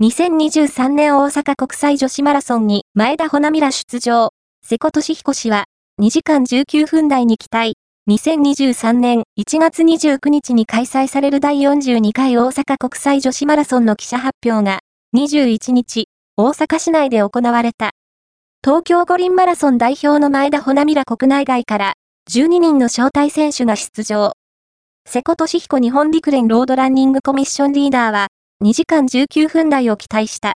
2023年大阪国際女子マラソンに前田穂波ら出場。瀬古俊彦氏は、2時間19分台に期待。2023年1月29日に開催される第42回大阪国際女子マラソンの記者発表が、21日、大阪市内で行われた。東京五輪マラソン代表の前田穂波ら国内外から、12人の招待選手が出場。瀬古俊彦日本陸連ロードランニングコミッションリーダーは、2時間19分台を期待した。